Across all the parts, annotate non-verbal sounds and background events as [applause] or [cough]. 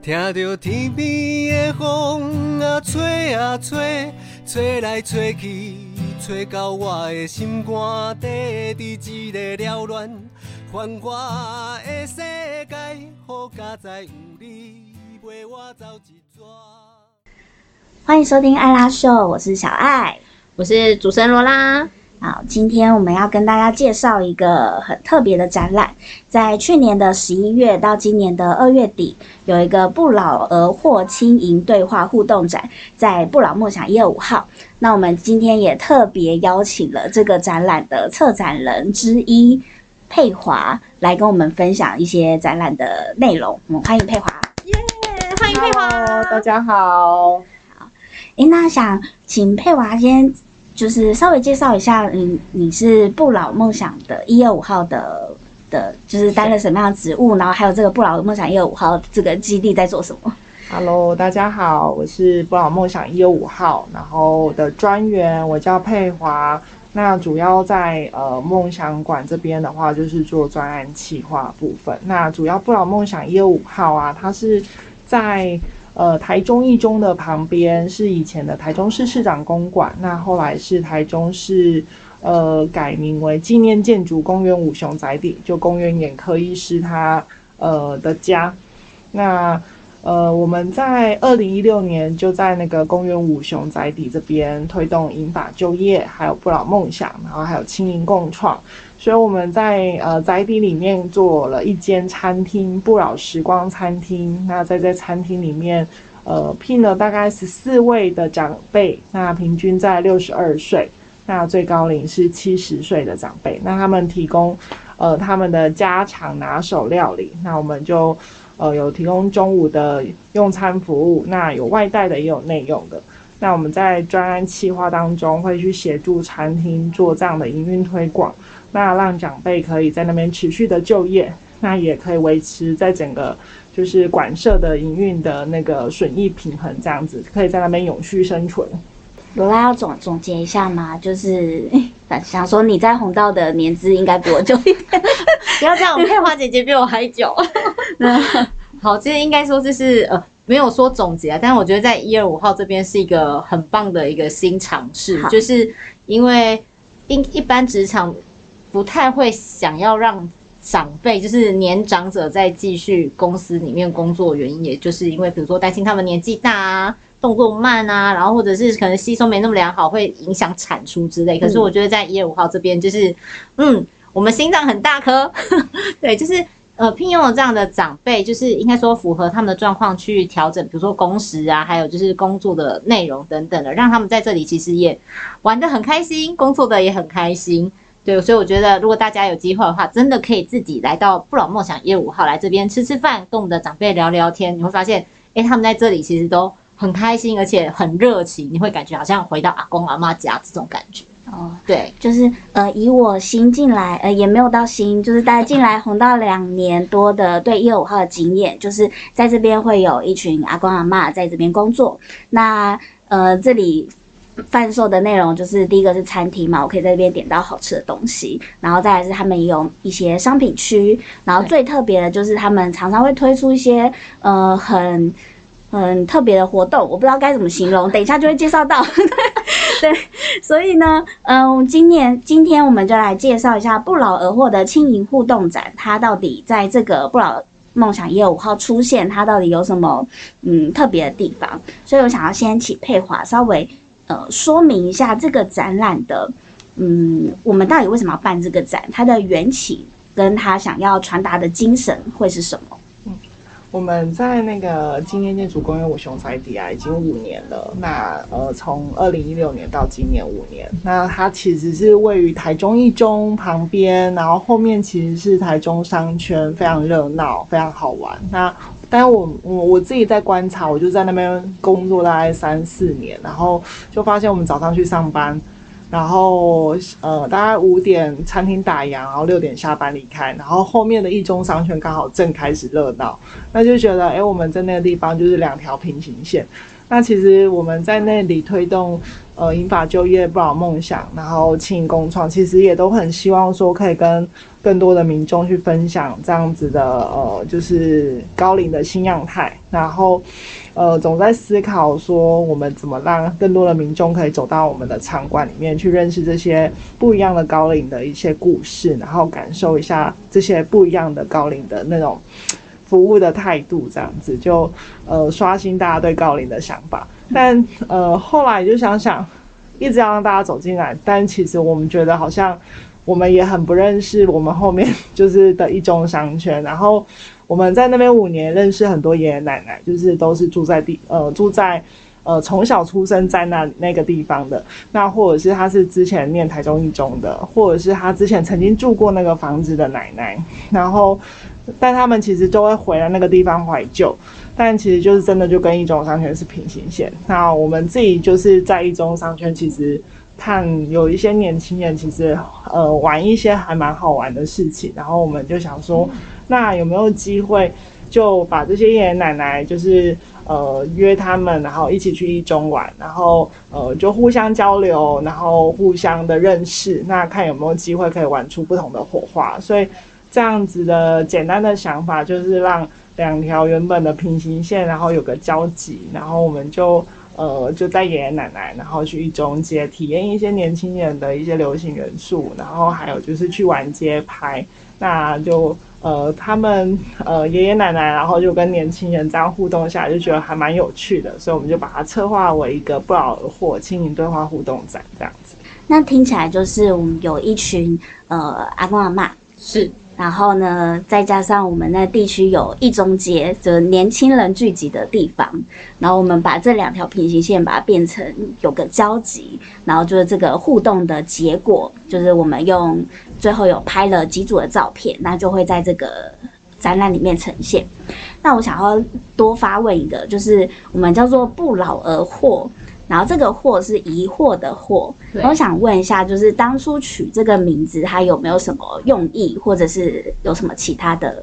听着天边的风啊吹啊吹，吹来吹去，吹到我的心肝底，伫一个缭乱繁华的世界，好佳哉有你陪我走一逝。欢迎收听艾拉秀，我是小爱。我是主持人罗拉。好，今天我们要跟大家介绍一个很特别的展览，在去年的十一月到今年的二月底，有一个不老而获轻盈对话互动展，在不老梦想一二五号。那我们今天也特别邀请了这个展览的策展人之一佩华来跟我们分享一些展览的内容。我们欢迎佩华。耶，欢迎佩华。Hello，大家好。诶，那想请佩华先就是稍微介绍一下，嗯，你是不老梦想的一二五号的的，就是担任什么样的职务，然后还有这个不老梦想一二五号这个基地在做什么？Hello，大家好，我是不老梦想一二五号，然后的专员，我叫佩华。那主要在呃梦想馆这边的话，就是做专案企划部分。那主要不老梦想一二五号啊，它是在呃台中一中的旁边，是以前的台中市市长公馆，那后来是台中市呃改名为纪念建筑公园五雄宅邸，就公园眼科医师他呃的家。那呃，我们在二零一六年就在那个公园五雄宅邸这边推动银发就业，还有不老梦想，然后还有青银共创。所以我们在呃宅邸里面做了一间餐厅，不老时光餐厅。那在这餐厅里面，呃，聘了大概十四位的长辈，那平均在六十二岁，那最高龄是七十岁的长辈。那他们提供呃他们的家常拿手料理，那我们就。呃，有提供中午的用餐服务，那有外带的，也有内用的。那我们在专案企划当中会去协助餐厅做这样的营运推广，那让长辈可以在那边持续的就业，那也可以维持在整个就是馆舍的营运的那个损益平衡，这样子可以在那边永续生存。罗拉要总总结一下吗？就是想说你在红道的年资应该比我久一点，[laughs] 不要这样，佩华姐姐比我还久。[laughs] 好，其实应该说这是呃没有说总结啊，但是我觉得在一二五号这边是一个很棒的一个新尝试，就是因为一一般职场不太会想要让长辈，就是年长者在继续公司里面工作，原因也就是因为比如说担心他们年纪大啊。动作慢啊，然后或者是可能吸收没那么良好，会影响产出之类。可是我觉得在一二五号这边，就是嗯，我们心脏很大颗，[laughs] 对，就是呃，聘用了这样的长辈，就是应该说符合他们的状况去调整，比如说工时啊，还有就是工作的内容等等的，让他们在这里其实也玩得很开心，工作的也很开心。对，所以我觉得如果大家有机会的话，真的可以自己来到不老梦想一二五号来这边吃吃饭，跟我们的长辈聊聊天，你会发现，哎，他们在这里其实都很开心，而且很热情，你会感觉好像回到阿公阿妈家这种感觉。哦，对，就是呃，以我新进来，呃，也没有到新，就是大概进来红到两年多的对一二五号的经验，就是在这边会有一群阿公阿妈在这边工作。那呃，这里贩售的内容就是第一个是餐厅嘛，我可以在这边点到好吃的东西，然后再来是他们也有一些商品区，然后最特别的就是他们常常会推出一些呃很。很特别的活动，我不知道该怎么形容，等一下就会介绍到。[laughs] 对，所以呢，嗯，今年今天我们就来介绍一下不劳而获的轻盈互动展，它到底在这个不劳梦想一二五号出现，它到底有什么嗯特别的地方？所以我想要先请佩华稍微呃说明一下这个展览的，嗯，我们到底为什么要办这个展？它的缘起跟他想要传达的精神会是什么？嗯我们在那个纪念建筑公园五雄宅邸啊，已经五年了。那呃，从二零一六年到今年五年，那它其实是位于台中一中旁边，然后后面其实是台中商圈，非常热闹，非常好玩。那但我我我自己在观察，我就在那边工作大概三四年，然后就发现我们早上去上班。然后呃，大概五点餐厅打烊，然后六点下班离开，然后后面的一中商圈刚好正开始热闹，那就觉得哎，我们在那个地方就是两条平行线。那其实我们在那里推动呃银发就业不老梦想，然后轻盈共创，其实也都很希望说可以跟更多的民众去分享这样子的呃就是高龄的新样态，然后呃总在思考说我们怎么让更多的民众可以走到我们的场馆里面去认识这些不一样的高龄的一些故事，然后感受一下这些不一样的高龄的那种。服务的态度这样子，就呃刷新大家对高龄的想法。但呃后来就想想，一直要让大家走进来，但其实我们觉得好像我们也很不认识我们后面就是的一中商圈。然后我们在那边五年，认识很多爷爷奶奶，就是都是住在地呃住在呃从小出生在那那个地方的，那或者是他是之前念台中一中的，或者是他之前曾经住过那个房子的奶奶，然后。但他们其实就会回到那个地方怀旧，但其实就是真的就跟一中商圈是平行线。那我们自己就是在一中商圈，其实看有一些年轻人其实呃玩一些还蛮好玩的事情，然后我们就想说，那有没有机会就把这些爷爷奶奶就是呃约他们，然后一起去一中玩，然后呃就互相交流，然后互相的认识，那看有没有机会可以玩出不同的火花，所以。这样子的简单的想法，就是让两条原本的平行线，然后有个交集，然后我们就呃就带爷爷奶奶，然后去一中街体验一些年轻人的一些流行元素，然后还有就是去玩街拍，那就呃他们呃爷爷奶奶，然后就跟年轻人这样互动下，就觉得还蛮有趣的，所以我们就把它策划为一个不劳而获轻盈对话互动展这样子。那听起来就是我们有一群呃阿公阿妈是。然后呢，再加上我们那地区有一中街，就是年轻人聚集的地方。然后我们把这两条平行线把它变成有个交集，然后就是这个互动的结果，就是我们用最后有拍了几组的照片，那就会在这个展览里面呈现。那我想要多发问一个，就是我们叫做不劳而获。然后这个“惑”是疑惑的“惑”，我想问一下，就是当初取这个名字，它有没有什么用意，或者是有什么其他的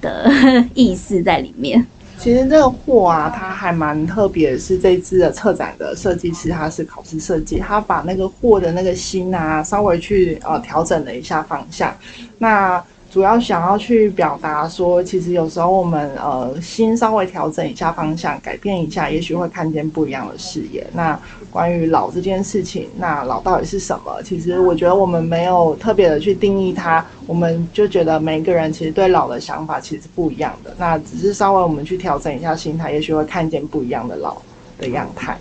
的 [laughs] 意思在里面？其实这个“惑”啊，它还蛮特别，是这次的策展的设计师，他是考试设计，他把那个“惑”的那个心啊，稍微去呃调整了一下方向。那主要想要去表达说，其实有时候我们呃心稍微调整一下方向，改变一下，也许会看见不一样的视野。那关于老这件事情，那老到底是什么？其实我觉得我们没有特别的去定义它，我们就觉得每个人其实对老的想法其实不一样的。那只是稍微我们去调整一下心态，也许会看见不一样的老的样态。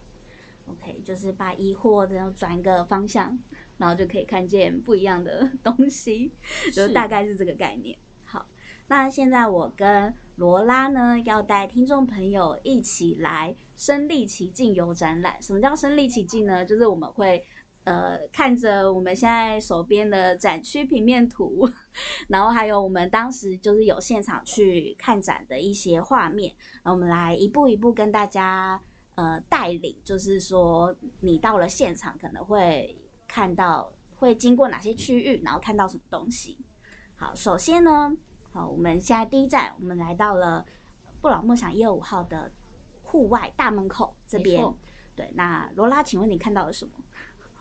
OK，就是把疑惑然后转一个方向，然后就可以看见不一样的 [laughs] 东西，就大概是这个概念。好，那现在我跟罗拉呢，要带听众朋友一起来身临其境游展览。什么叫身临其境呢？就是我们会呃看着我们现在手边的展区平面图，[laughs] 然后还有我们当时就是有现场去看展的一些画面，然后我们来一步一步跟大家。呃，带领就是说，你到了现场可能会看到，会经过哪些区域，然后看到什么东西。好，首先呢，好，我们现在第一站，我们来到了布朗梦想一二五号的户外大门口这边。对，那罗拉，请问你看到了什么？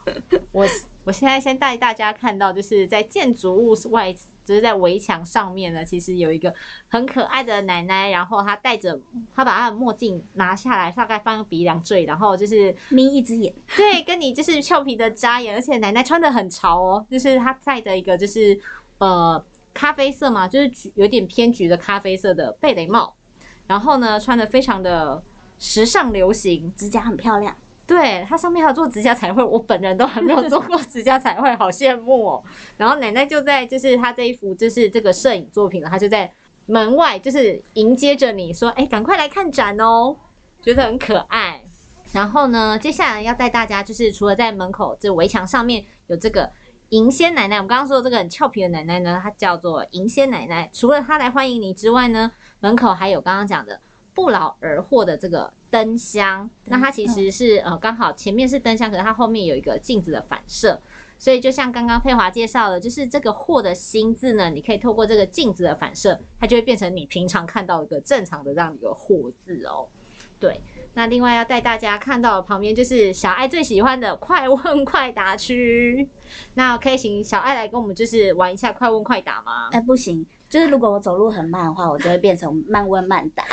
[laughs] 我我现在先带大家看到，就是在建筑物外。就是在围墙上面呢，其实有一个很可爱的奶奶，然后她戴着，她把她的墨镜拿下来，大概放个鼻梁坠，然后就是眯一只眼，对，跟你就是俏皮的眨眼，而且奶奶穿的很潮哦，就是她戴着一个就是呃咖啡色嘛，就是橘有点偏橘的咖啡色的贝雷帽，然后呢穿的非常的时尚流行，指甲很漂亮。对，它上面还有做指甲彩绘，我本人都还没有做过指甲彩绘，好羡慕哦。[laughs] 然后奶奶就在，就是她这一幅就是这个摄影作品了，她就在门外，就是迎接着你说，哎，赶快来看展哦，觉得很可爱。然后呢，接下来要带大家，就是除了在门口这围墙上面有这个银仙奶奶，我们刚刚说的这个很俏皮的奶奶呢，她叫做银仙奶奶。除了她来欢迎你之外呢，门口还有刚刚讲的。不劳而获的这个灯箱，那它其实是呃刚好前面是灯箱，可是它后面有一个镜子的反射，所以就像刚刚佩华介绍的，就是这个“货”的心字呢，你可以透过这个镜子的反射，它就会变成你平常看到一个正常的这样一个“获”字哦。对，那另外要带大家看到的旁边就是小爱最喜欢的快问快答区。[laughs] 那可以请小爱来跟我们就是玩一下快问快答吗？哎，不行，就是如果我走路很慢的话，我就会变成慢问慢答。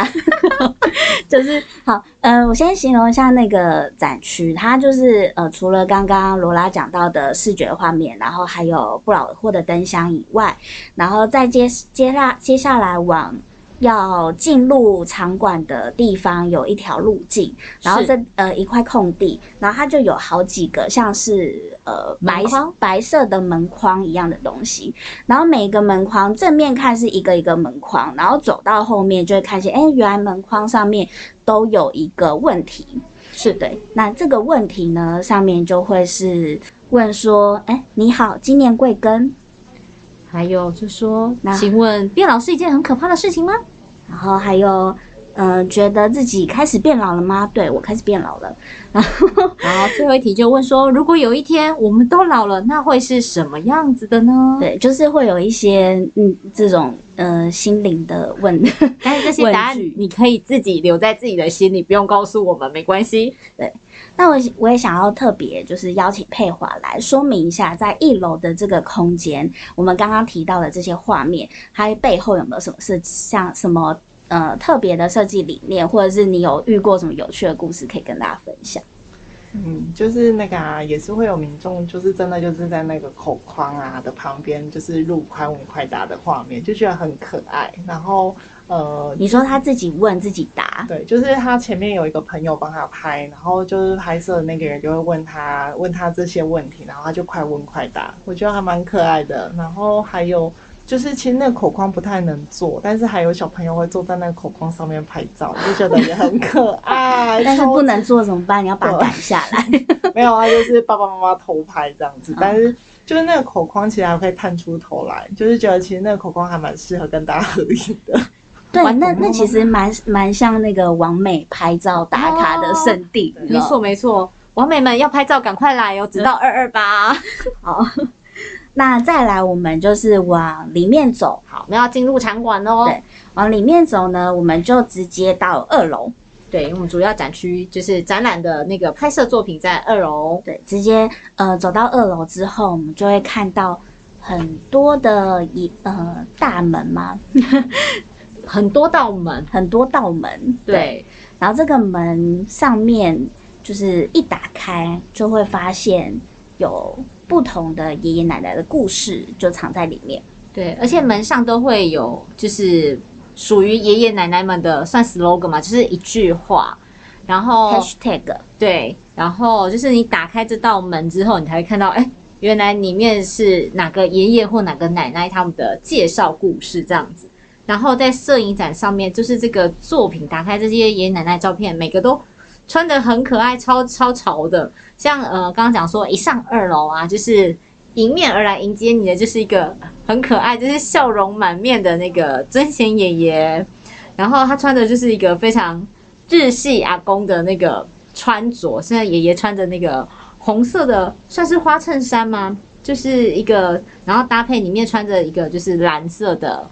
[laughs] 就是好，呃，我先形容一下那个展区，它就是呃，除了刚刚罗拉讲到的视觉画面，然后还有不老货的灯箱以外，然后再接接下接下来往。要进入场馆的地方有一条路径，然后这呃一块空地，然后它就有好几个像是呃白白色的门框一样的东西，然后每一个门框正面看是一个一个门框，然后走到后面就会看见，哎，原来门框上面都有一个问题，是。对，那这个问题呢上面就会是问说，哎，你好，今年贵庚？还有就说，请问变老师一件很可怕的事情吗？然后还有，嗯，觉得自己开始变老了吗？对我开始变老了。然后，然后最后一题就问说，如果有一天我们都老了，那会是什么样子的呢？对，就是会有一些嗯这种呃心灵的问，但是这些答案 [laughs] 你可以自己留在自己的心里，不用告诉我们，没关系。对。那我我也想要特别就是邀请佩华来说明一下，在一楼的这个空间，我们刚刚提到的这些画面，它背后有没有什么是像什么呃特别的设计理念，或者是你有遇过什么有趣的故事可以跟大家分享？嗯，就是那个啊，也是会有民众，就是真的就是在那个口框啊的旁边，就是录快问快答的画面，就觉得很可爱。然后。呃，你说他自己问自己答，对，就是他前面有一个朋友帮他拍，然后就是拍摄的那个人就会问他问他这些问题，然后他就快问快答，我觉得还蛮可爱的。然后还有就是，其实那个口框不太能做，但是还有小朋友会坐在那个口框上面拍照，就觉得也很可爱。[laughs] 但是不能做怎么办？你要把它赶下来。[laughs] 没有啊，就是爸爸妈妈偷拍这样子，但是就是那个口框其实还会探出头来，就是觉得其实那个口框还蛮适合跟大家合影的。[laughs] 对，那那其实蛮蛮像那个王美拍照打卡的圣地，没错没错。王美们要拍照，赶快来哦，直到二二八。好，那再来，我们就是往里面走。好，我们要进入场馆哦。对，往里面走呢，我们就直接到二楼。对，我们主要展区就是展览的那个拍摄作品在二楼。对，直接呃走到二楼之后，我们就会看到很多的一呃大门嘛？[laughs] 很多道门，很多道门，对。然后这个门上面就是一打开，就会发现有不同的爷爷奶奶的故事就藏在里面。对，而且门上都会有就是属于爷爷奶奶们的算 slogan 嘛，就是一句话，然后 hashtag 对，然后就是你打开这道门之后，你才会看到，哎，原来里面是哪个爷爷或哪个奶奶他们的介绍故事这样子。然后在摄影展上面，就是这个作品打开这些爷爷奶奶照片，每个都穿的很可爱，超超潮的。像呃，刚刚讲说一上二楼啊，就是迎面而来迎接你的，就是一个很可爱，就是笑容满面的那个尊贤爷爷。然后他穿的就是一个非常日系阿公的那个穿着，现在爷爷穿着那个红色的算是花衬衫吗？就是一个，然后搭配里面穿着一个就是蓝色的。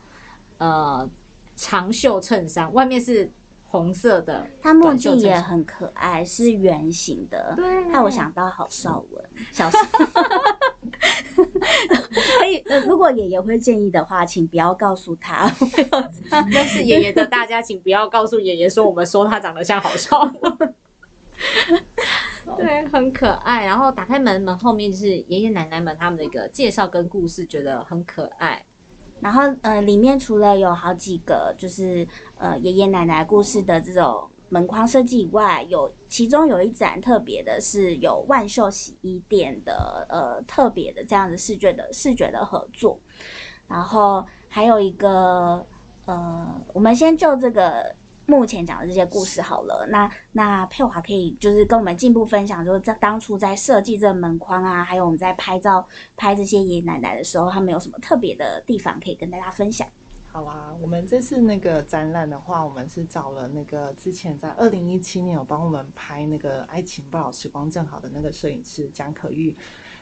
呃，长袖衬衫外面是红色的，它墨镜也很可爱，是圆形的。对，害我想到郝邵文，小时候。[laughs] 可以，呃，如果爷爷会建议的话，请不要告诉他。但是爷爷的大家，请不要告诉爷爷说我们说他长得像郝邵文。对，很可爱。然后打开门，门后面就是爷爷奶奶们他们的一个介绍跟故事，觉得很可爱。然后，呃，里面除了有好几个就是呃爷爷奶奶故事的这种门框设计以外，有其中有一盏特别的是有万秀洗衣店的呃特别的这样子视觉的视觉的合作，然后还有一个呃，我们先就这个。目前讲的这些故事好了，那那佩华可以就是跟我们进一步分享，就是在当初在设计这门框啊，还有我们在拍照拍这些爷爷奶奶的时候，他们有什么特别的地方可以跟大家分享？好啊，我们这次那个展览的话，我们是找了那个之前在二零一七年有帮我们拍那个《爱情不老时光正好》的那个摄影师蒋可玉。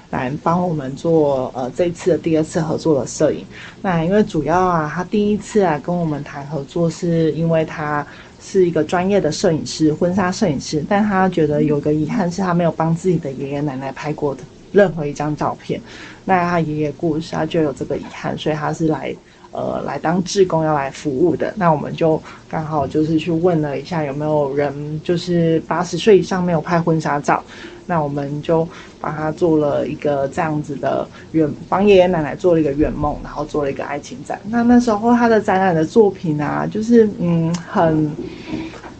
来帮我们做呃这次的第二次合作的摄影。那因为主要啊，他第一次来跟我们谈合作，是因为他是一个专业的摄影师，婚纱摄影师，但他觉得有个遗憾是他没有帮自己的爷爷奶奶拍过的任何一张照片。那他爷爷过世，他就有这个遗憾，所以他是来呃来当志工要来服务的。那我们就刚好就是去问了一下有没有人就是八十岁以上没有拍婚纱照，那我们就帮他做了一个这样子的圆，帮爷爷奶奶做了一个圆梦，然后做了一个爱情展。那那时候他的展览的作品啊，就是嗯很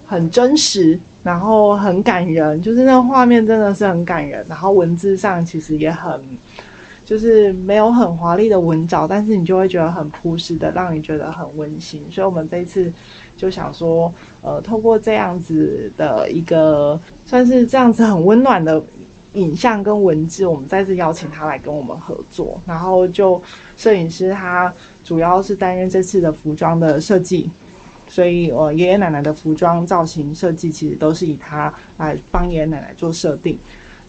很真实。然后很感人，就是那画面真的是很感人。然后文字上其实也很。就是没有很华丽的文藻，但是你就会觉得很朴实的，让你觉得很温馨。所以，我们这一次就想说，呃，透过这样子的一个，算是这样子很温暖的影像跟文字，我们再次邀请他来跟我们合作。然后，就摄影师他主要是担任这次的服装的设计，所以我爷爷奶奶的服装造型设计其实都是以他来帮爷爷奶奶做设定。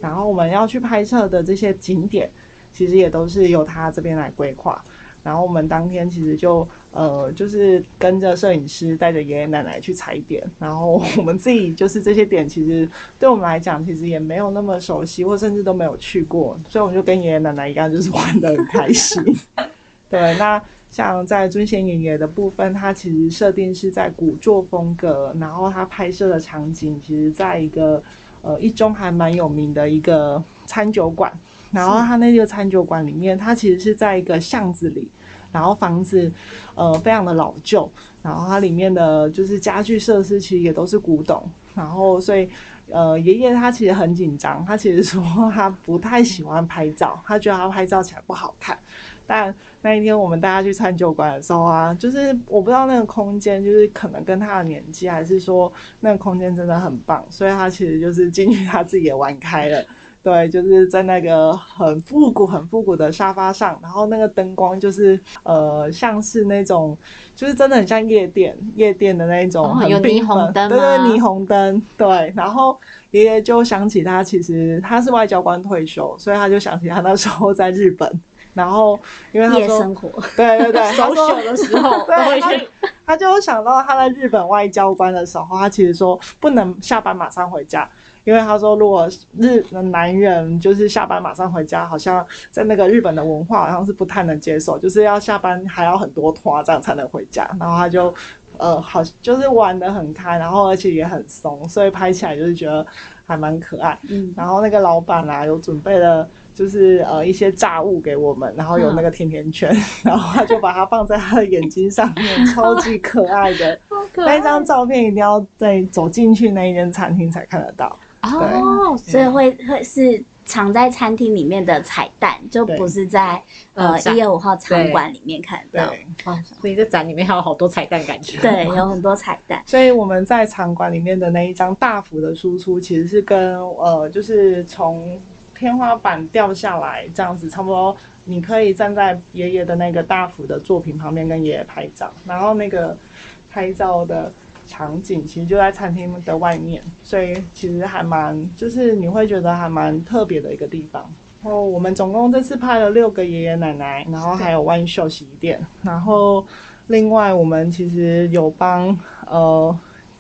然后，我们要去拍摄的这些景点。其实也都是由他这边来规划，然后我们当天其实就呃就是跟着摄影师带着爷爷奶奶去踩点，然后我们自己就是这些点其实对我们来讲其实也没有那么熟悉，或甚至都没有去过，所以我们就跟爷爷奶奶一样，就是玩的很开心。[laughs] 对，那像在尊贤爷爷的部分，他其实设定是在古作风格，然后他拍摄的场景其实在一个呃一中还蛮有名的一个餐酒馆。然后他那个餐酒馆里面，它其实是在一个巷子里，然后房子，呃，非常的老旧，然后它里面的就是家具设施其实也都是古董，然后所以，呃，爷爷他其实很紧张，他其实说他不太喜欢拍照，他觉得他拍照起来不好看。但那一天我们带他去餐酒馆的时候啊，就是我不知道那个空间，就是可能跟他的年纪，还是说那个空间真的很棒，所以他其实就是进去他自己也玩开了。对，就是在那个很复古、很复古的沙发上，然后那个灯光就是呃，像是那种，就是真的很像夜店、夜店的那种，有霓虹灯对对，霓虹灯。对，然后爷爷就想起他其实他是外交官退休，所以他就想起他那时候在日本，然后因为他说生活，对对对，收手 [laughs] 的时候，[laughs] 对，他就想到他在日本外交官的时候，他其实说不能下班马上回家。因为他说，如果日男人就是下班马上回家，好像在那个日本的文化好像是不太能接受，就是要下班还要很多拖这样才能回家。然后他就，呃，好就是玩的很开，然后而且也很松，所以拍起来就是觉得还蛮可爱。嗯。然后那个老板啊，有准备了就是呃一些炸物给我们，然后有那个甜甜圈，[laughs] 然后他就把它放在他的眼睛上面，超级可爱的。[laughs] 那张照片一定要在走进去那一间餐厅才看得到。哦，所以会会是藏在餐厅里面的彩蛋，就不是在呃一月五号场馆里面看到。哦，所以这展里面还有好多彩蛋，感觉对，有很多彩蛋。所以我们在场馆里面的那一张大幅的输出，其实是跟呃，就是从天花板掉下来这样子，差不多。你可以站在爷爷的那个大幅的作品旁边跟爷爷拍照，然后那个拍照的。场景其实就在餐厅的外面，所以其实还蛮，就是你会觉得还蛮特别的一个地方。然后我们总共这次拍了六个爷爷奶奶，然后还有万秀洗衣店，然后另外我们其实有帮呃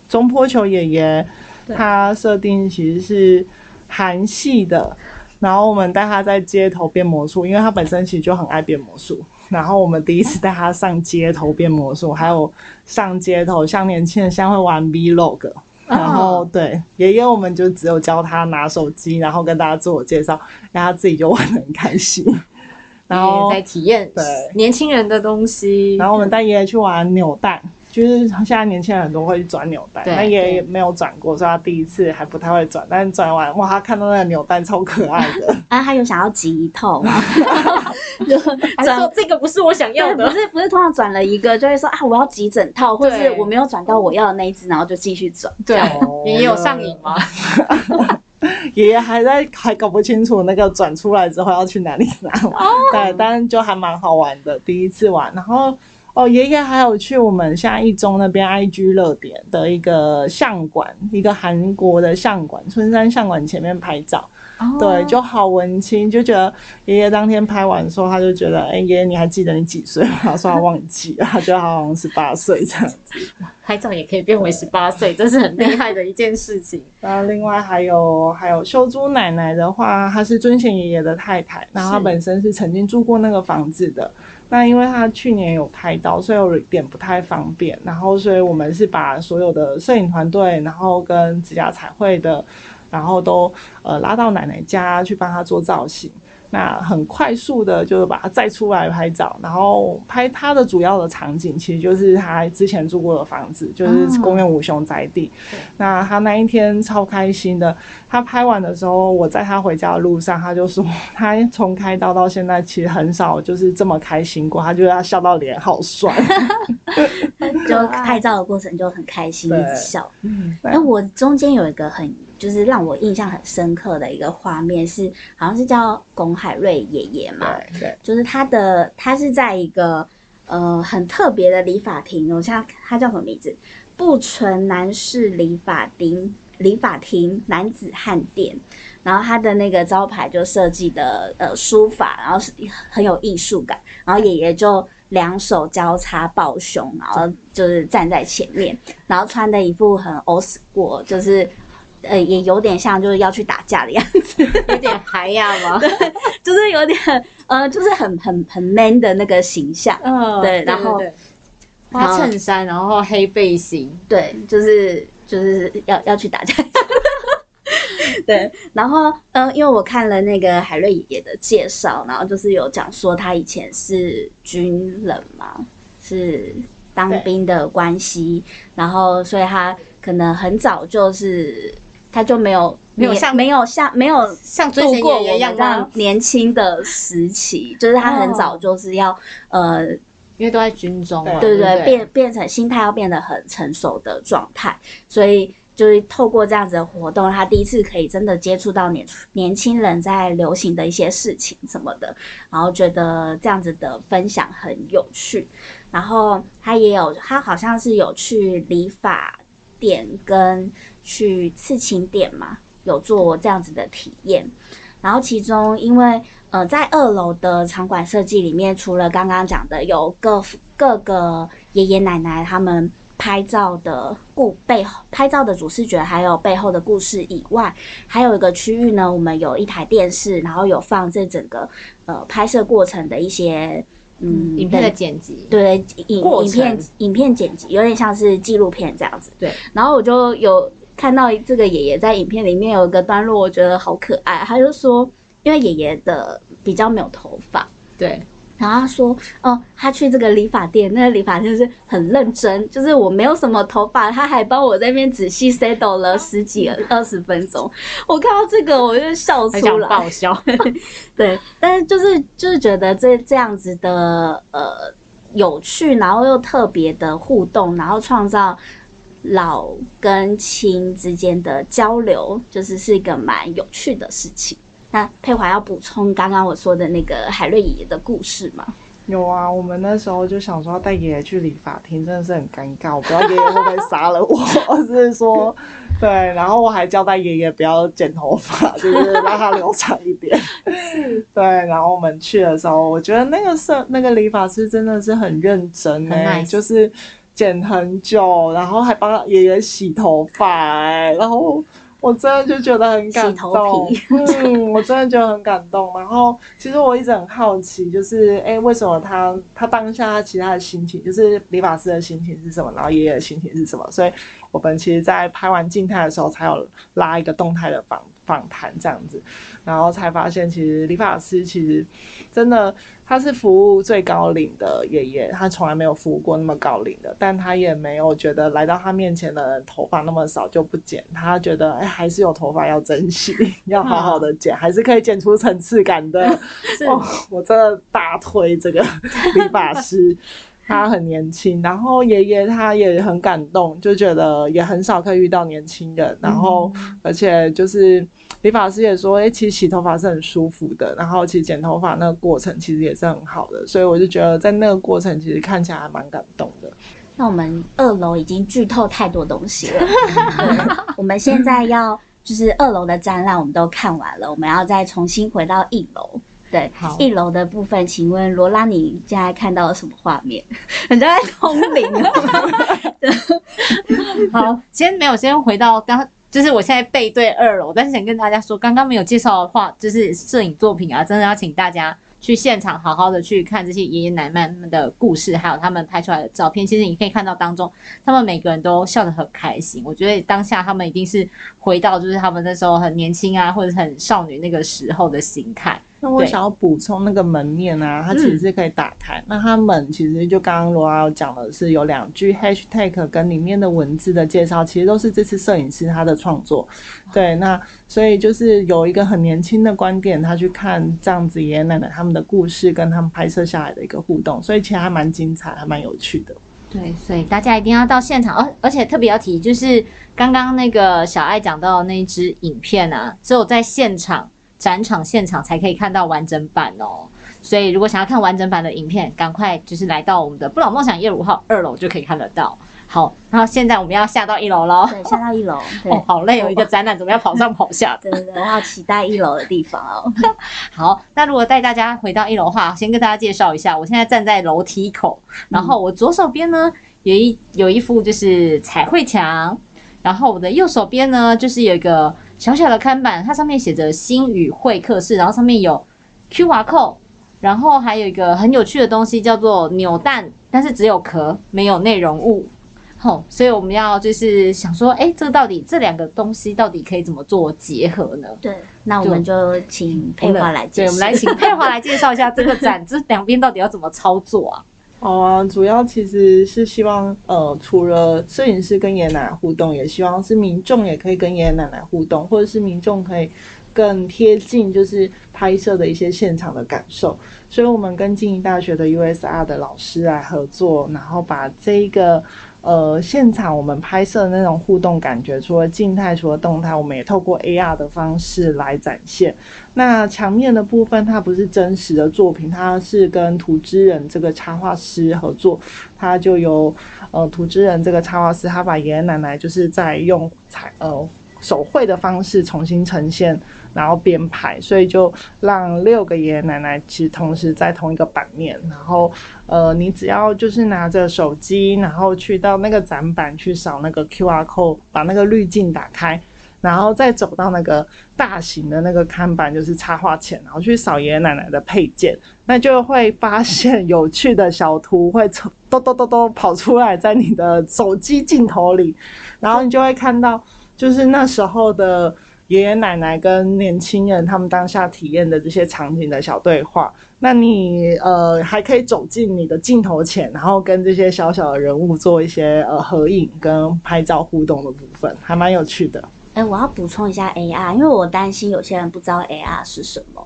中坡球爷爷，他设定其实是韩系的，然后我们带他在街头变魔术，因为他本身其实就很爱变魔术。然后我们第一次带他上街头变魔术，还有上街头像年轻人现在会玩 Vlog，然后对爷爷我们就只有教他拿手机，然后跟大家自我介绍，然后他自己就玩的很开心。然后在体验对年轻人的东西，然后我们带爷爷去玩扭蛋。就是现在年轻人很多会去转扭蛋，那爷爷没有转过，所以他第一次还不太会转。但是转完，哇，他看到那个扭蛋超可爱的。啊，他有想要集一套吗？[laughs] 就说这个不是我想要的，不是不是，通常转了一个就会说啊，我要集整套，或者是我没有转到我要的那一只，然后就继续转。对，爷爷有上瘾吗？[laughs] 爷爷还在还搞不清楚那个转出来之后要去哪里拿。对，但是就还蛮好玩的，第一次玩，然后。哦，爷爷还有去我们现在一中那边 IG 热点的一个相馆，一个韩国的相馆，春山相馆前面拍照。对，就好文青，就觉得爷爷当天拍完说，他就觉得，哎，爷爷你还记得你几岁吗？他 [laughs] 说他忘记了，他觉得他好像十八岁这样子。拍照也可以变为十八岁，这是很厉害的一件事情。[laughs] 然后另外还有还有秀珠奶奶的话，她是尊贤爷爷的太太，然后她本身是曾经住过那个房子的。那因为他去年有开刀，所以有点不太方便。然后所以我们是把所有的摄影团队，然后跟指甲彩绘的。然后都呃拉到奶奶家去帮他做造型，那很快速的就是把它载出来拍照，然后拍它的主要的场景其实就是他之前住过的房子，就是公园五雄宅地。那他那一天超开心的，他拍完的时候，我在他回家的路上，他就说他从开刀到现在其实很少就是这么开心过，她就要笑到脸好酸。[laughs] 就拍照的过程就很开心，一直笑。嗯，那我中间有一个很。就是让我印象很深刻的一个画面是，好像是叫龚海瑞爷爷嘛，对，就是他的他是在一个呃很特别的理发厅，我像他叫什么名字？不纯男士理发厅，理发厅男子汉店，然后他的那个招牌就设计的呃书法，然后是很有艺术感，然后爷爷就两手交叉抱胸，然后就是站在前面，然后穿的一副很 school，就是。呃，也有点像就是要去打架的样子，有点嗨呀吗？[laughs] 对，就是有点呃，就是很很很 man 的那个形象。嗯，对，然后花衬衫，然后黑背心，对，就是就是要要去打架。[laughs] 对，然后嗯，因为我看了那个海瑞爷爷的介绍，然后就是有讲说他以前是军人嘛，是当兵的关系，然后所以他可能很早就是。他就没有没有像没有像没有像度过我们这样年轻的时期，就是他很早就是要呃，因为都在军中，对对对，变变成心态要变得很成熟的状态，所以就是透过这样子的活动，他第一次可以真的接触到年年轻人在流行的一些事情什么的，然后觉得这样子的分享很有趣，然后他也有他好像是有去理发店跟。去刺青店嘛，有做这样子的体验。然后其中，因为呃，在二楼的场馆设计里面，除了刚刚讲的有各各个爷爷奶奶他们拍照的故背后拍照的主视觉，还有背后的故事以外，还有一个区域呢，我们有一台电视，然后有放这整个呃拍摄过程的一些嗯影片的剪辑，对影影片影片剪辑，有点像是纪录片这样子。对，然后我就有。看到这个爷爷在影片里面有一个段落，我觉得好可爱。他就说，因为爷爷的比较没有头发，对。然后他说，哦，他去这个理发店，那个理发店是很认真，就是我没有什么头发，他还帮我在那边仔细 settle 了十几二十分钟。我看到这个，我就笑出来，爆笑。[laughs] 对，但是就是就是觉得这这样子的呃有趣，然后又特别的互动，然后创造。老跟亲之间的交流，就是是一个蛮有趣的事情。那佩华要补充刚刚我说的那个海瑞爷爷的故事吗？有啊，我们那时候就想说要带爷爷去理发厅，真的是很尴尬，我不知道爷爷会不会杀了我。[laughs] 是说，对，然后我还交代爷爷不要剪头发，就是让他留长一点。[laughs] 对，然后我们去的时候，我觉得那个是那个理发师真的是很认真哎，就是。剪很久，然后还帮爷爷洗头发，哎，然后我真的就觉得很感动，嗯，我真的觉得很感动。然后其实我一直很好奇，就是哎，为什么他他当下他其他的心情，就是理发师的心情是什么，然后爷爷的心情是什么？所以我们其实，在拍完静态的时候，才有拉一个动态的访访谈这样子，然后才发现，其实理发师其实真的。他是服务最高龄的爷爷，他从来没有服务过那么高龄的，但他也没有觉得来到他面前的人头发那么少就不剪，他觉得哎还是有头发要珍惜，[laughs] 要好好的剪，还是可以剪出层次感的。[laughs] 哦，我真的大推这个 [laughs] 理发师，他很年轻，然后爷爷他也很感动，就觉得也很少可以遇到年轻人，然后而且就是理发师也说，哎、其实洗头发是很舒服的，然后其实剪头发那个过程其实也是很好的，所以我就觉得在那个过程其实看起来还蛮感动的。那我们二楼已经剧透太多东西了，对 [laughs] 我们现在要就是二楼的展览我们都看完了，我们要再重新回到一楼。对好，一楼的部分，请问罗拉，你现在看到了什么画面？[laughs] 你在通灵哦？[laughs] 好，[laughs] 先没有，先回到刚，就是我现在背对二楼，但是想跟大家说，刚刚没有介绍的话，就是摄影作品啊，真的要请大家去现场好好的去看这些爷爷奶奶们的故事，还有他们拍出来的照片。其实你可以看到当中，他们每个人都笑得很开心。我觉得当下他们一定是回到就是他们那时候很年轻啊，或者很少女那个时候的心态。对那我想要补充那个门面啊，它其实是可以打开。那它门其实就刚刚罗拉有讲的是有两句 hashtag 跟里面的文字的介绍，其实都是这次摄影师他的创作。对，那所以就是有一个很年轻的观点，他去看这样子爷爷奶奶他们的故事跟他们拍摄下来的一个互动，所以其实还蛮精彩，还蛮有趣的。对，所以大家一定要到现场，而而且特别要提，就是刚刚那个小爱讲到的那一支影片啊，只有在现场展场现场才可以看到完整版哦。所以如果想要看完整版的影片，赶快就是来到我们的不老梦想夜五号二楼就可以看得到。好，然后现在我们要下到一楼喽。对，下到一楼。[laughs] 对哦，好累哦，一个展览怎么样跑上跑下的？对对对，我好期待一楼的地方哦。[laughs] 好，那如果带大家回到一楼的话，先跟大家介绍一下，我现在站在楼梯口，然后我左手边呢有一有一幅就是彩绘墙，然后我的右手边呢就是有一个小小的看板，它上面写着星宇会客室，然后上面有 QR code，然后还有一个很有趣的东西叫做扭蛋，但是只有壳没有内容物。吼，所以我们要就是想说，哎，这到底这两个东西到底可以怎么做结合呢？对，那我们就请佩华来介对，绍。我们来请佩华来介绍一下这个展，[laughs] 这两边到底要怎么操作啊？好啊，主要其实是希望，呃，除了摄影师跟爷爷奶奶互动，也希望是民众也可以跟爷爷奶奶互动，或者是民众可以更贴近，就是拍摄的一些现场的感受。所以我们跟静宜大学的 USR 的老师来合作，然后把这一个呃现场我们拍摄的那种互动感觉，除了静态，除了动态，我们也透过 AR 的方式来展现。那墙面的部分，它不是真实的作品，它是跟涂之人这个插画师合作，它就由呃涂之人这个插画师，他把爷爷奶奶就是在用彩呃手绘的方式重新呈现，然后编排，所以就让六个爷爷奶奶其实同时在同一个版面，然后呃你只要就是拿着手机，然后去到那个展板去扫那个 QR code，把那个滤镜打开。然后再走到那个大型的那个看板，就是插画前，然后去扫爷爷奶奶的配件，那就会发现有趣的小图会从咚咚咚咚跑出来在你的手机镜头里，然后你就会看到，就是那时候的爷爷奶奶跟年轻人他们当下体验的这些场景的小对话。那你呃还可以走进你的镜头前，然后跟这些小小的人物做一些呃合影跟拍照互动的部分，还蛮有趣的。哎，我要补充一下 AR，因为我担心有些人不知道 AR 是什么。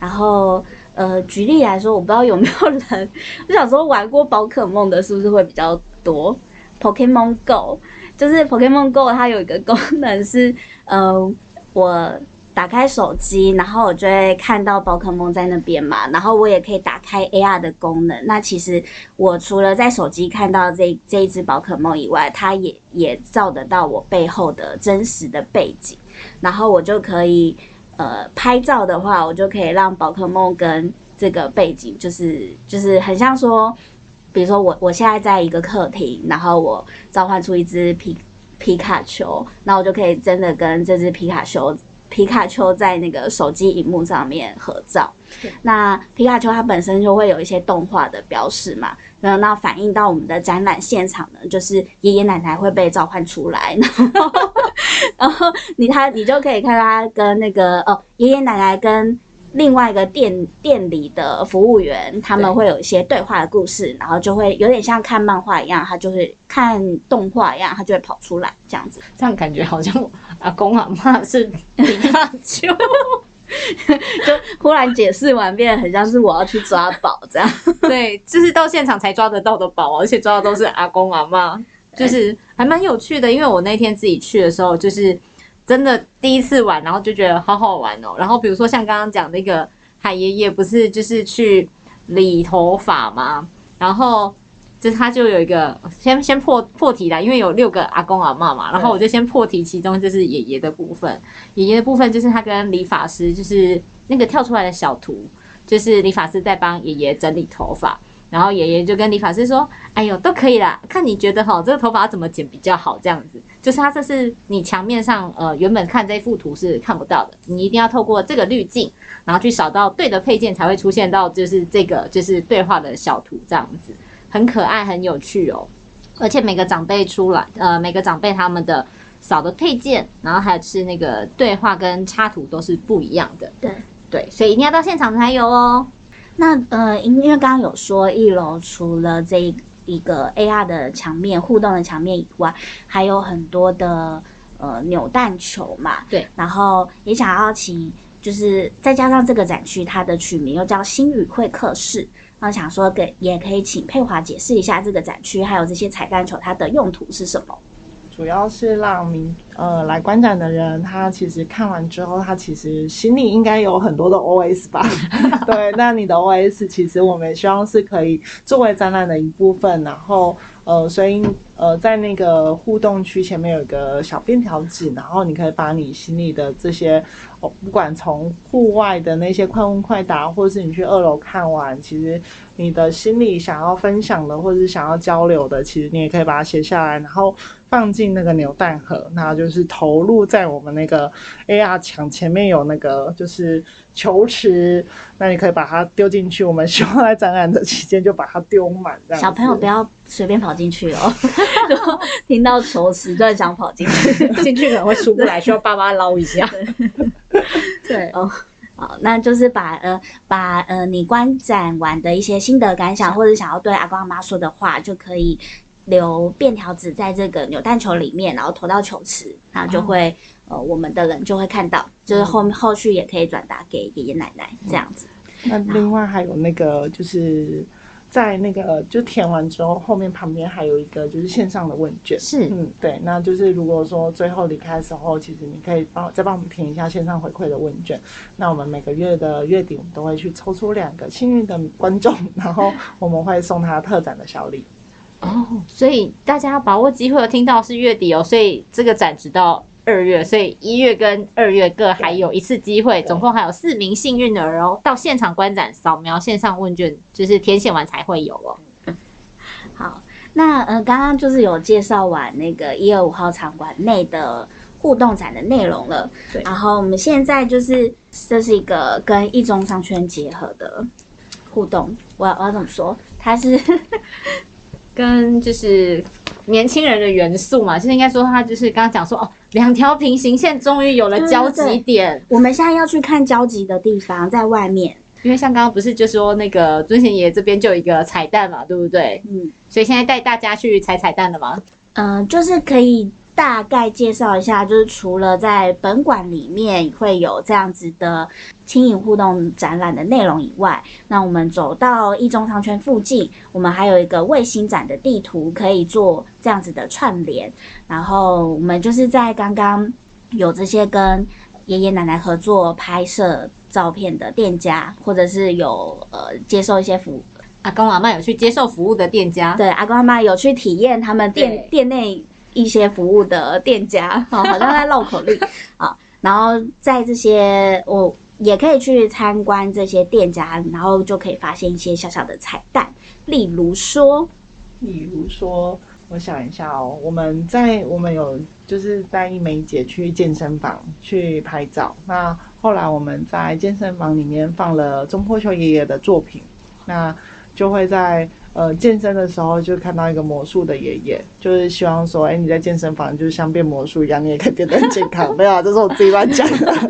然后，呃，举例来说，我不知道有没有人，我想说玩过宝可梦的，是不是会比较多？Pokemon Go 就是 Pokemon Go，它有一个功能是，呃，我打开手机，然后我就会看到宝可梦在那边嘛，然后我也可以打开 AR 的功能。那其实我除了在手机看到这这一只宝可梦以外，它也也照得到我背后的真实的背景，然后我就可以呃拍照的话，我就可以让宝可梦跟这个背景就是就是很像说，比如说我我现在在一个客厅，然后我召唤出一只皮皮卡丘，那我就可以真的跟这只皮卡丘。皮卡丘在那个手机荧幕上面合照，那皮卡丘它本身就会有一些动画的标识嘛，然后那反映到我们的展览现场呢，就是爷爷奶奶会被召唤出来，[laughs] 然后然后你他你就可以看到他跟那个哦爷爷奶奶跟另外一个店店里的服务员，他们会有一些对话的故事，然后就会有点像看漫画一样，他就是看动画一样，他就会跑出来这样子。这样感觉好像阿公阿妈是皮卡丘，就忽然解释完，变得很像是我要去抓宝这样。[laughs] 对，就是到现场才抓得到的宝，而且抓的都是阿公阿妈，就是还蛮有趣的。因为我那天自己去的时候，就是真真的第一次玩，然后就觉得好好玩哦。然后比如说像刚刚讲那个海爷爷，不是就是去理头发吗？然后就他就有一个先先破破题啦，因为有六个阿公阿嬷嘛，然后我就先破题，其中就是爷爷的部分。爷爷的部分就是他跟理发师，就是那个跳出来的小图，就是理发师在帮爷爷整理头发。然后爷爷就跟理发师说：“哎呦，都可以啦，看你觉得哈，这个头发要怎么剪比较好？这样子，就是他这是你墙面上呃原本看这幅图是看不到的，你一定要透过这个滤镜，然后去扫到对的配件，才会出现到就是这个就是对话的小图这样子，很可爱，很有趣哦。而且每个长辈出来，呃，每个长辈他们的扫的配件，然后还有是那个对话跟插图都是不一样的。对对，所以一定要到现场才有哦。”那呃，因因为刚刚有说一楼除了这一个 AR 的墙面互动的墙面以外，还有很多的呃扭蛋球嘛。对。然后也想要请，就是再加上这个展区，它的取名又叫新语会客室，然后想说给也可以请佩华解释一下这个展区还有这些彩蛋球它的用途是什么。主要是让民呃来观展的人，他其实看完之后，他其实心里应该有很多的 OS 吧？[laughs] 对，那你的 OS 其实我们希望是可以作为展览的一部分，然后呃，所以呃，在那个互动区前面有一个小便条纸，然后你可以把你心里的这些，哦，不管从户外的那些快问快答，或者是你去二楼看完，其实你的心里想要分享的，或者是想要交流的，其实你也可以把它写下来，然后。放进那个扭蛋盒，那就是投入在我们那个 AR 墙前面有那个就是球池，那你可以把它丢进去。我们希望在展览的期间就把它丢满，这样。小朋友不要随便跑进去哦，[laughs] 听到球池就想跑进去，进去可能会出不来，需要爸爸捞一下。[laughs] 对哦，好，那就是把呃把呃你观展完的一些心得感想，或者想要对阿公阿妈说的话，就可以。留便条纸在这个扭蛋球里面，然后投到球池，然后就会呃，我们的人就会看到，就是后后续也可以转达给爷爷奶奶这样子。那另外还有那个就是在那个就填完之后，后面旁边还有一个就是线上的问卷。是，嗯，对，那就是如果说最后离开的时候，其实你可以帮再帮我们填一下线上回馈的问卷。那我们每个月的月底，我们都会去抽出两个幸运的观众，然后我们会送他特展的小礼。哦，所以大家要把握机会，有听到是月底哦，所以这个展直到二月，所以一月跟二月各还有一次机会，总共还有四名幸运儿哦，到现场观展扫描线上问卷，就是填写完才会有哦。好，那呃，刚刚就是有介绍完那个一二五号场馆内的互动展的内容了，对，然后我们现在就是这是一个跟一中商圈结合的互动，我要我要怎么说？它是。跟就是年轻人的元素嘛，就是应该说他就是刚刚讲说哦，两条平行线终于有了交集点。我们现在要去看交集的地方，在外面。因为像刚刚不是就说那个尊贤爷这边就有一个彩蛋嘛，对不对？嗯。所以现在带大家去踩彩蛋了吗？嗯，就是可以。大概介绍一下，就是除了在本馆里面会有这样子的轻盈互动展览的内容以外，那我们走到一中商圈附近，我们还有一个卫星展的地图可以做这样子的串联。然后我们就是在刚刚有这些跟爷爷奶奶合作拍摄照片的店家，或者是有呃接受一些服阿公阿妈有去接受服务的店家，对阿公阿妈有去体验他们店店内。一些服务的店家，[laughs] 好像在绕口令 [laughs] 啊。然后在这些，我也可以去参观这些店家，然后就可以发现一些小小的彩蛋。例如说，例如说，我想一下哦，我们在我们有就是带一梅姐去健身房去拍照。那后来我们在健身房里面放了中坡秋爷爷的作品，那就会在。呃，健身的时候就看到一个魔术的爷爷，[laughs] 就是希望说，哎，你在健身房就是像变魔术一样，你也可以变得很健康。[laughs] 没有啊，这是我自己乱讲的。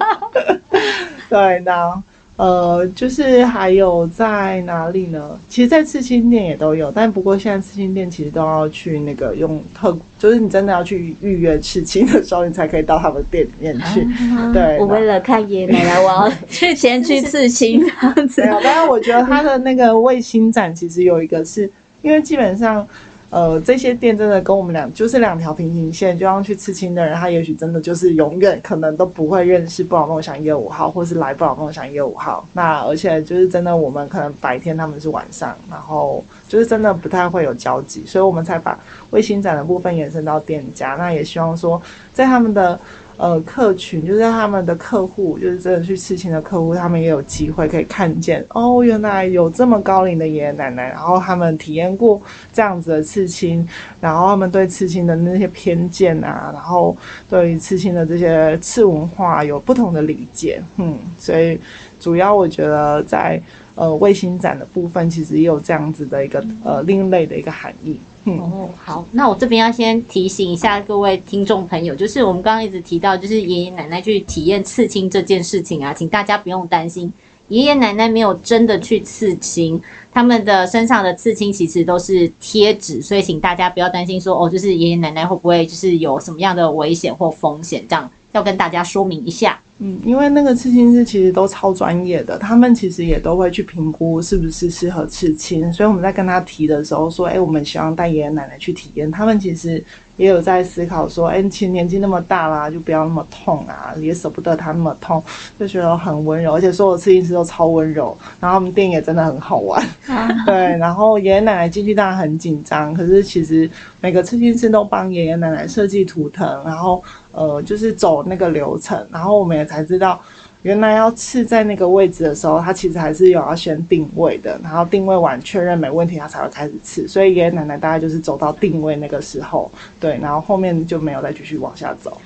[laughs] 对，那。呃，就是还有在哪里呢？其实，在刺青店也都有，但不过现在刺青店其实都要去那个用特，就是你真的要去预约刺青的时候，你才可以到他们店里面去。对，我为了看爷爷奶奶，我要 [laughs] 去先去刺青这样子。没有，但是我觉得他的那个卫星展其实有一个是，因为基本上。呃，这些店真的跟我们俩就是两条平行线，就像去刺青的人，他也许真的就是永远可能都不会认识不老梦想一月五号，或是来不老梦想一月五号。那而且就是真的，我们可能白天他们是晚上，然后就是真的不太会有交集，所以我们才把卫星展的部分延伸到店家。那也希望说，在他们的。呃，客群就是他们的客户，就是真的去刺青的客户，他们也有机会可以看见哦，原来有这么高龄的爷爷奶奶，然后他们体验过这样子的刺青，然后他们对刺青的那些偏见啊，然后对于刺青的这些刺文化有不同的理解，嗯，所以主要我觉得在呃卫星展的部分，其实也有这样子的一个呃另类的一个含义。哦，好，那我这边要先提醒一下各位听众朋友，就是我们刚刚一直提到，就是爷爷奶奶去体验刺青这件事情啊，请大家不用担心，爷爷奶奶没有真的去刺青，他们的身上的刺青其实都是贴纸，所以请大家不要担心说，哦，就是爷爷奶奶会不会就是有什么样的危险或风险，这样要跟大家说明一下。嗯，因为那个刺青师其实都超专业的，他们其实也都会去评估是不是适合刺青，所以我们在跟他提的时候说，哎，我们希望带爷爷奶奶去体验，他们其实。也有在思考说，哎，其实年纪那么大啦，就不要那么痛啊，也舍不得他那么痛，就觉得很温柔，而且所有刺青师都超温柔，然后我们店也真的很好玩，[laughs] 对，然后爷爷奶奶进去当然很紧张，可是其实每个刺青师都帮爷爷奶奶设计图腾，然后呃，就是走那个流程，然后我们也才知道。原来要刺在那个位置的时候，他其实还是有要先定位的，然后定位完确认没问题，他才会开始刺。所以爷爷奶奶大概就是走到定位那个时候，对，然后后面就没有再继续往下走，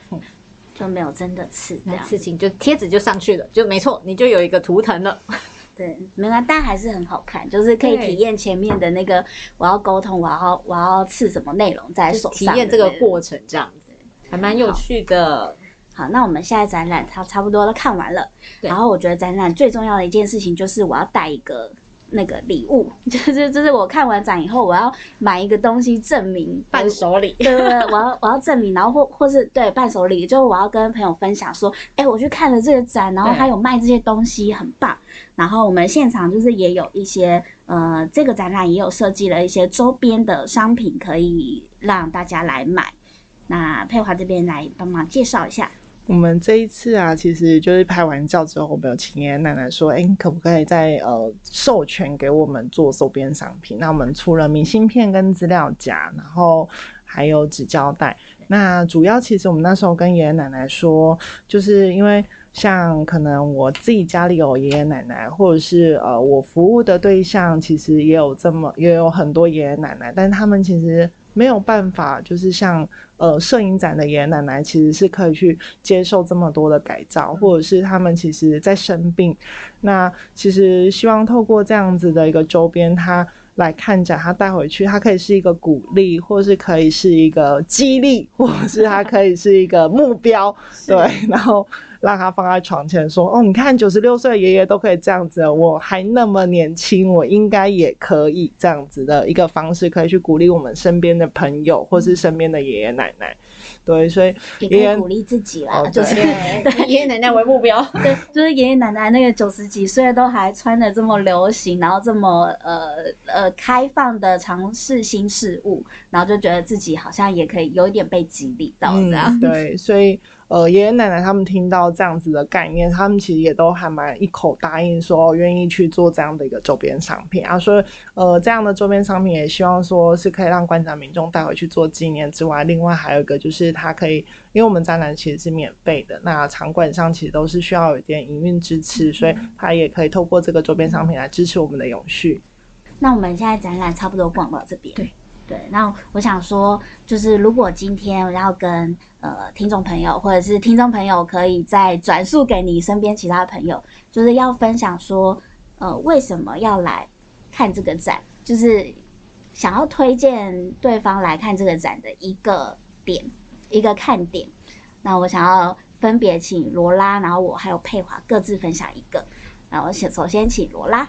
就没有真的刺。那事情就贴纸就上去了，就没错，你就有一个图腾了。[laughs] 对，没关但还是很好看，就是可以体验前面的那个我要沟通，我要我要刺什么内容在手上，体验这个过程这样子，还蛮有趣的。好，那我们现在展览它差不多都看完了，然后我觉得展览最重要的一件事情就是我要带一个那个礼物，就是就是我看完展以后我要买一个东西证明伴手礼，对对对，我要我要证明，然后或或是对伴手礼，就是我要跟朋友分享说，哎，我去看了这个展，然后他有卖这些东西，很棒。然后我们现场就是也有一些呃，这个展览也有设计了一些周边的商品可以让大家来买。那佩华这边来帮忙介绍一下。我们这一次啊，其实就是拍完照之后，我们有请爷爷奶奶说，哎，可不可以再呃授权给我们做周边商品？那我们出了明信片跟资料夹，然后还有纸胶带。那主要其实我们那时候跟爷爷奶奶说，就是因为像可能我自己家里有爷爷奶奶，或者是呃我服务的对象，其实也有这么也有很多爷爷奶奶，但他们其实。没有办法，就是像呃摄影展的爷爷奶奶，其实是可以去接受这么多的改造，或者是他们其实在生病，那其实希望透过这样子的一个周边，他来看展，他带回去，他可以是一个鼓励，或是可以是一个激励，或者是他可以是一个目标，[laughs] 对，然后。让他放在床前说：“哦，你看九十六岁爷爷都可以这样子，我还那么年轻，我应该也可以这样子的一个方式，可以去鼓励我们身边的朋友，或是身边的爷爷奶奶奶。对，所以也可以鼓励自己啦，就是 [laughs] 爷爷奶奶为目标。[laughs] 对，就是爷爷奶奶那个九十几岁都还穿的这么流行，然后这么呃呃开放的尝试新事物，然后就觉得自己好像也可以有一点被激励到这样。对，所以。呃，爷爷奶奶他们听到这样子的概念，他们其实也都还蛮一口答应说愿意去做这样的一个周边商品啊。所以，呃，这样的周边商品也希望说是可以让观展民众带回去做纪念之外，另外还有一个就是它可以，因为我们展览其实是免费的，那场馆上其实都是需要有一点营运支持，所以它也可以透过这个周边商品来支持我们的永续。那我们现在展览差不多逛到这边。对。对，那我想说，就是如果今天我要跟呃听众朋友，或者是听众朋友，可以再转述给你身边其他朋友，就是要分享说，呃，为什么要来看这个展，就是想要推荐对方来看这个展的一个点，一个看点。那我想要分别请罗拉，然后我还有佩华各自分享一个。那我先首先请罗拉。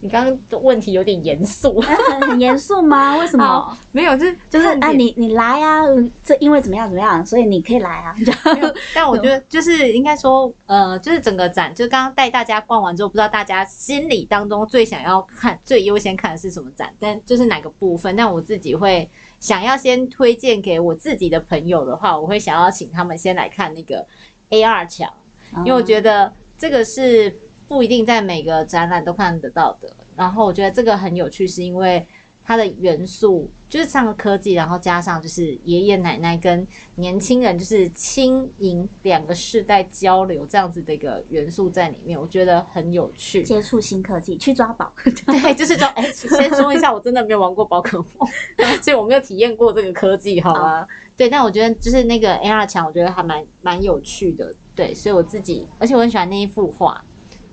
你刚刚的问题有点严肃，很 [laughs] 很严肃吗？为什么好？没有，就是就是哎、看点你你来啊，这因为怎么样怎么样，所以你可以来啊。[laughs] 但我觉得 [laughs] 就是应该说，呃，就是整个展，就刚刚带大家逛完之后，不知道大家心里当中最想要看、最优先看的是什么展，但就是哪个部分。但我自己会想要先推荐给我自己的朋友的话，我会想要请他们先来看那个 AR 墙，因为我觉得这个是不一定在每个展览都看得到的。然后我觉得这个很有趣，是因为它的元素就是上科技，然后加上就是爷爷奶奶跟年轻人就是轻盈两个世代交流这样子的一个元素在里面，我觉得很有趣。接触新科技，去抓宝。[laughs] 对，就是说，哎、先说一下，我真的没有玩过宝可梦，[laughs] 所以我没有体验过这个科技，好吗？对，但我觉得就是那个 AR 墙，我觉得还蛮蛮有趣的。对，所以我自己，而且我很喜欢那一幅画。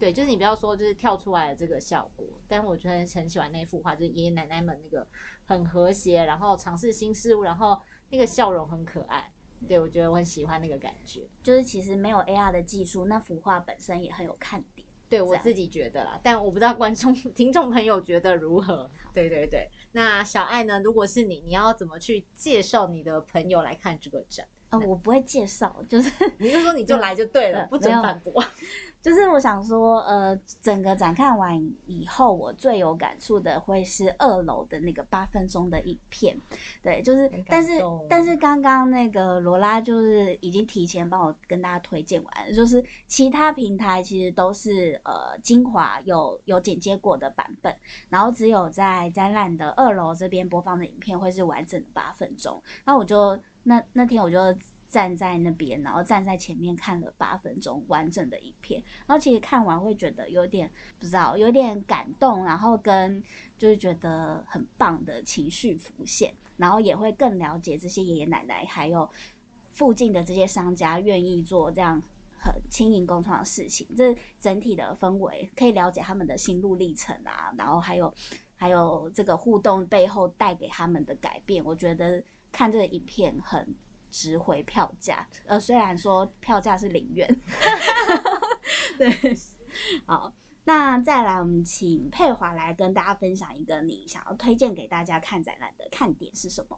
对，就是你不要说就是跳出来的这个效果，但我觉得很喜欢那幅画，就是爷爷奶奶们那个很和谐，然后尝试新事物，然后那个笑容很可爱。对，我觉得我很喜欢那个感觉。就是其实没有 AR 的技术，那幅画本身也很有看点。对我自己觉得啦，但我不知道观众、[laughs] 听众朋友觉得如何。对对对，那小爱呢？如果是你，你要怎么去介绍你的朋友来看这个展？呃，我不会介绍，就是 [laughs] 你就说你就来就对了，不准反驳。[laughs] 就是我想说，呃，整个展看完以后，我最有感触的会是二楼的那个八分钟的影片，对，就是，但是但是刚刚那个罗拉就是已经提前帮我跟大家推荐完了，就是其他平台其实都是呃精华有有剪接过的版本，然后只有在展览的二楼这边播放的影片会是完整的八分钟，然后我就那那天我就。站在那边，然后站在前面看了八分钟完整的影片，然后其实看完会觉得有点不知道，有点感动，然后跟就是觉得很棒的情绪浮现，然后也会更了解这些爷爷奶奶还有附近的这些商家愿意做这样很轻盈共创的事情，这整体的氛围可以了解他们的心路历程啊，然后还有还有这个互动背后带给他们的改变，我觉得看这个影片很。值回票价，呃，虽然说票价是零元，[laughs] 对，好，那再来，我们请佩华来跟大家分享一个你想要推荐给大家看展览的看点是什么？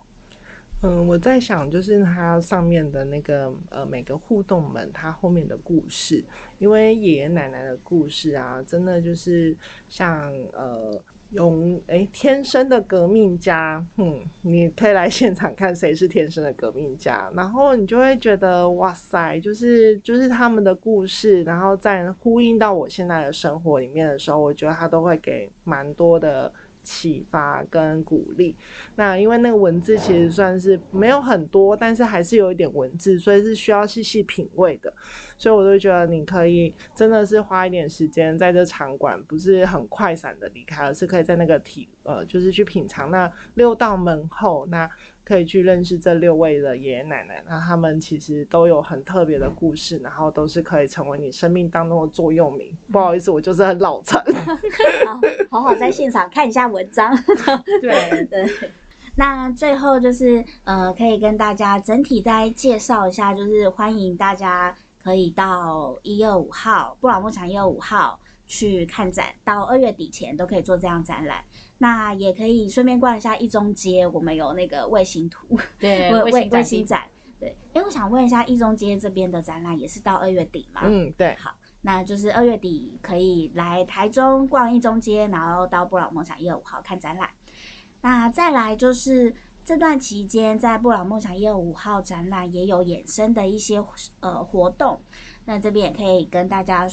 嗯，我在想，就是它上面的那个呃每个互动们，它后面的故事，因为爷爷奶奶的故事啊，真的就是像呃勇诶天生的革命家，嗯，你可以来现场看谁是天生的革命家，然后你就会觉得哇塞，就是就是他们的故事，然后在呼应到我现在的生活里面的时候，我觉得他都会给蛮多的。启发跟鼓励，那因为那个文字其实算是没有很多，但是还是有一点文字，所以是需要细细品味的。所以我就觉得你可以真的是花一点时间在这场馆，不是很快闪的离开，而是可以在那个体呃，就是去品尝那六道门后，那可以去认识这六位的爷爷奶奶。那他们其实都有很特别的故事，然后都是可以成为你生命当中的座右铭。不好意思，我就是很老成。[laughs] 好好好在现场看一下文章。[laughs] 对 [laughs] 对。那最后就是呃，可以跟大家整体再介绍一下，就是欢迎大家可以到一二五号布朗牧场一二五号去看展，到二月底前都可以做这样展览。那也可以顺便逛一下一中街，我们有那个卫星图，对卫星展卫星展。对，哎，我想问一下，一中街这边的展览也是到二月底吗？嗯，对。好，那就是二月底可以来台中逛一中街，然后到布朗梦想一二五号看展览。那再来就是这段期间，在布朗梦想一二五号展览也有衍生的一些呃活动，那这边也可以跟大家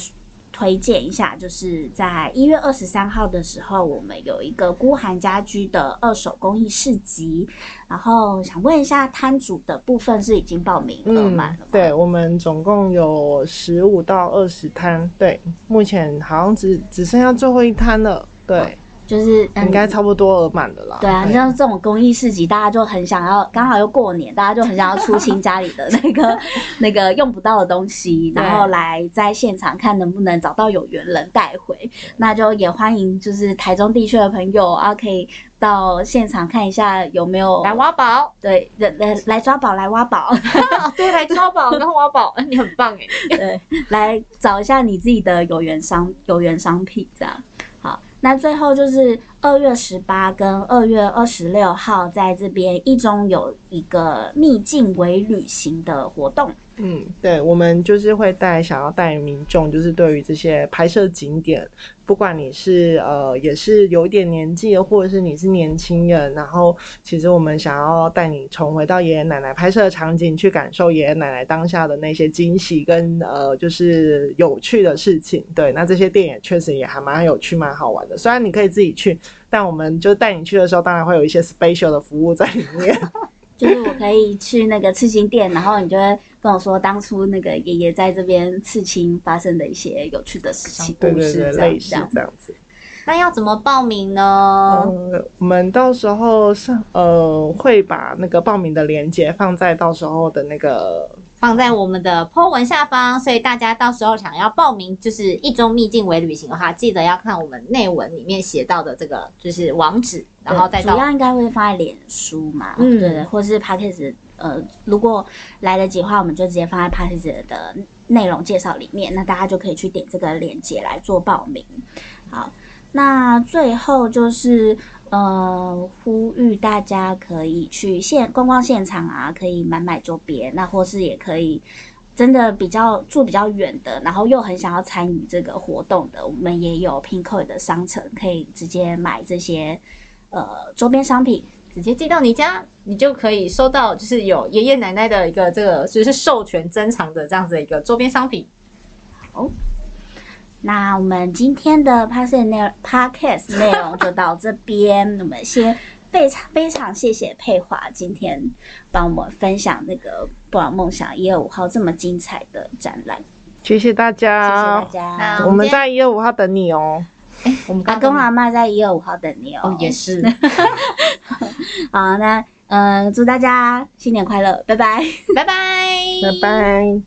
推荐一下，就是在一月二十三号的时候，我们有一个孤寒家居的二手工艺市集，然后想问一下摊主的部分是已经报名额满了吗？对我们总共有十五到二十摊，对，目前好像只只剩下最后一摊了，对，就是嗯应该差不多额满的啦。对啊，像这种公益市集，大家就很想要，刚好又过年，大家就很想要出清家里的 [laughs] 那个那个用不到的东西，然后来在现场看能不能找到有缘人带回。那就也欢迎就是台中地区的朋友啊，可以到现场看一下有没有来挖宝，对来来来抓宝来挖宝 [laughs] [laughs] 对，来抓宝跟挖宝，你很棒哎。对，来找一下你自己的有缘商有缘商品这样。那最后就是二月十八跟二月二十六号，在这边一中有一个秘境为旅行的活动。嗯，对，我们就是会带想要带民众，就是对于这些拍摄景点，不管你是呃也是有一点年纪的，或者是你是年轻人，然后其实我们想要带你重回到爷爷奶奶拍摄的场景，去感受爷爷奶奶当下的那些惊喜跟呃就是有趣的事情。对，那这些电影确实也还蛮有趣、蛮好玩的。虽然你可以自己去，但我们就带你去的时候，当然会有一些 special 的服务在里面。就是我可以去那个刺青店，然后你就会跟我说当初那个爷爷在这边刺青发生的一些有趣的事情。对对对，类似这样子。那要怎么报名呢？嗯，我们到时候上呃会把那个报名的链接放在到时候的那个。放在我们的 po 文下方，所以大家到时候想要报名，就是一周秘境为旅行的话，记得要看我们内文里面写到的这个就是网址，然后再主要应该会放在脸书嘛，嗯，对，或是 p a c k a g e 呃，如果来得及的话，我们就直接放在 p a c k a g e 的内容介绍里面，那大家就可以去点这个链接来做报名。好，那最后就是。呃，呼吁大家可以去现观光现场啊，可以买买周边，那或是也可以真的比较住比较远的，然后又很想要参与这个活动的，我们也有 Pinko 的商城，可以直接买这些呃周边商品，直接寄到你家，你就可以收到，就是有爷爷奶奶的一个这个就是授权珍藏的这样子的一个周边商品。好。那我们今天的 podcast 内 podcast 内容就到这边。我们先非常非常谢谢佩华今天帮我们分享那个布朗梦想一月五号这么精彩的展览。谢谢大家，谢谢大家。我们在一月五号等你哦。哎，我们阿公阿妈在一月五号等你哦。哦，也是。[laughs] 好，那嗯，祝大家新年快乐，拜拜，拜拜，拜拜。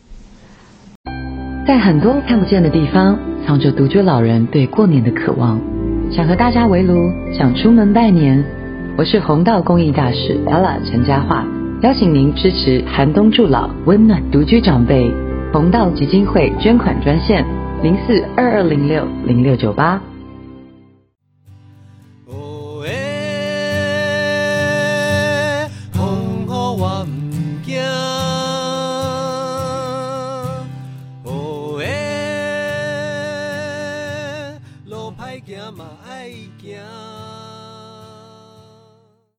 在很多看不见的地方。藏着独居老人对过年的渴望，想和大家围炉，想出门拜年。我是红道公益大使 Ella 陈家桦，邀请您支持寒冬助老，温暖独居长辈。红道基金会捐款专线：零四二二零六零六九八。